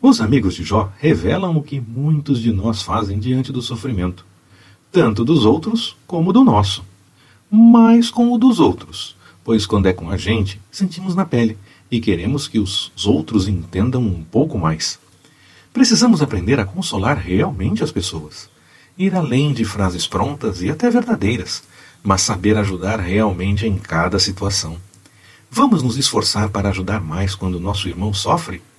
Os amigos de Jó revelam o que muitos de nós fazem diante do sofrimento, tanto dos outros como do nosso. Mais com o dos outros, pois quando é com a gente, sentimos na pele e queremos que os outros entendam um pouco mais. Precisamos aprender a consolar realmente as pessoas, ir além de frases prontas e até verdadeiras, mas saber ajudar realmente em cada situação. Vamos nos esforçar para ajudar mais quando nosso irmão sofre?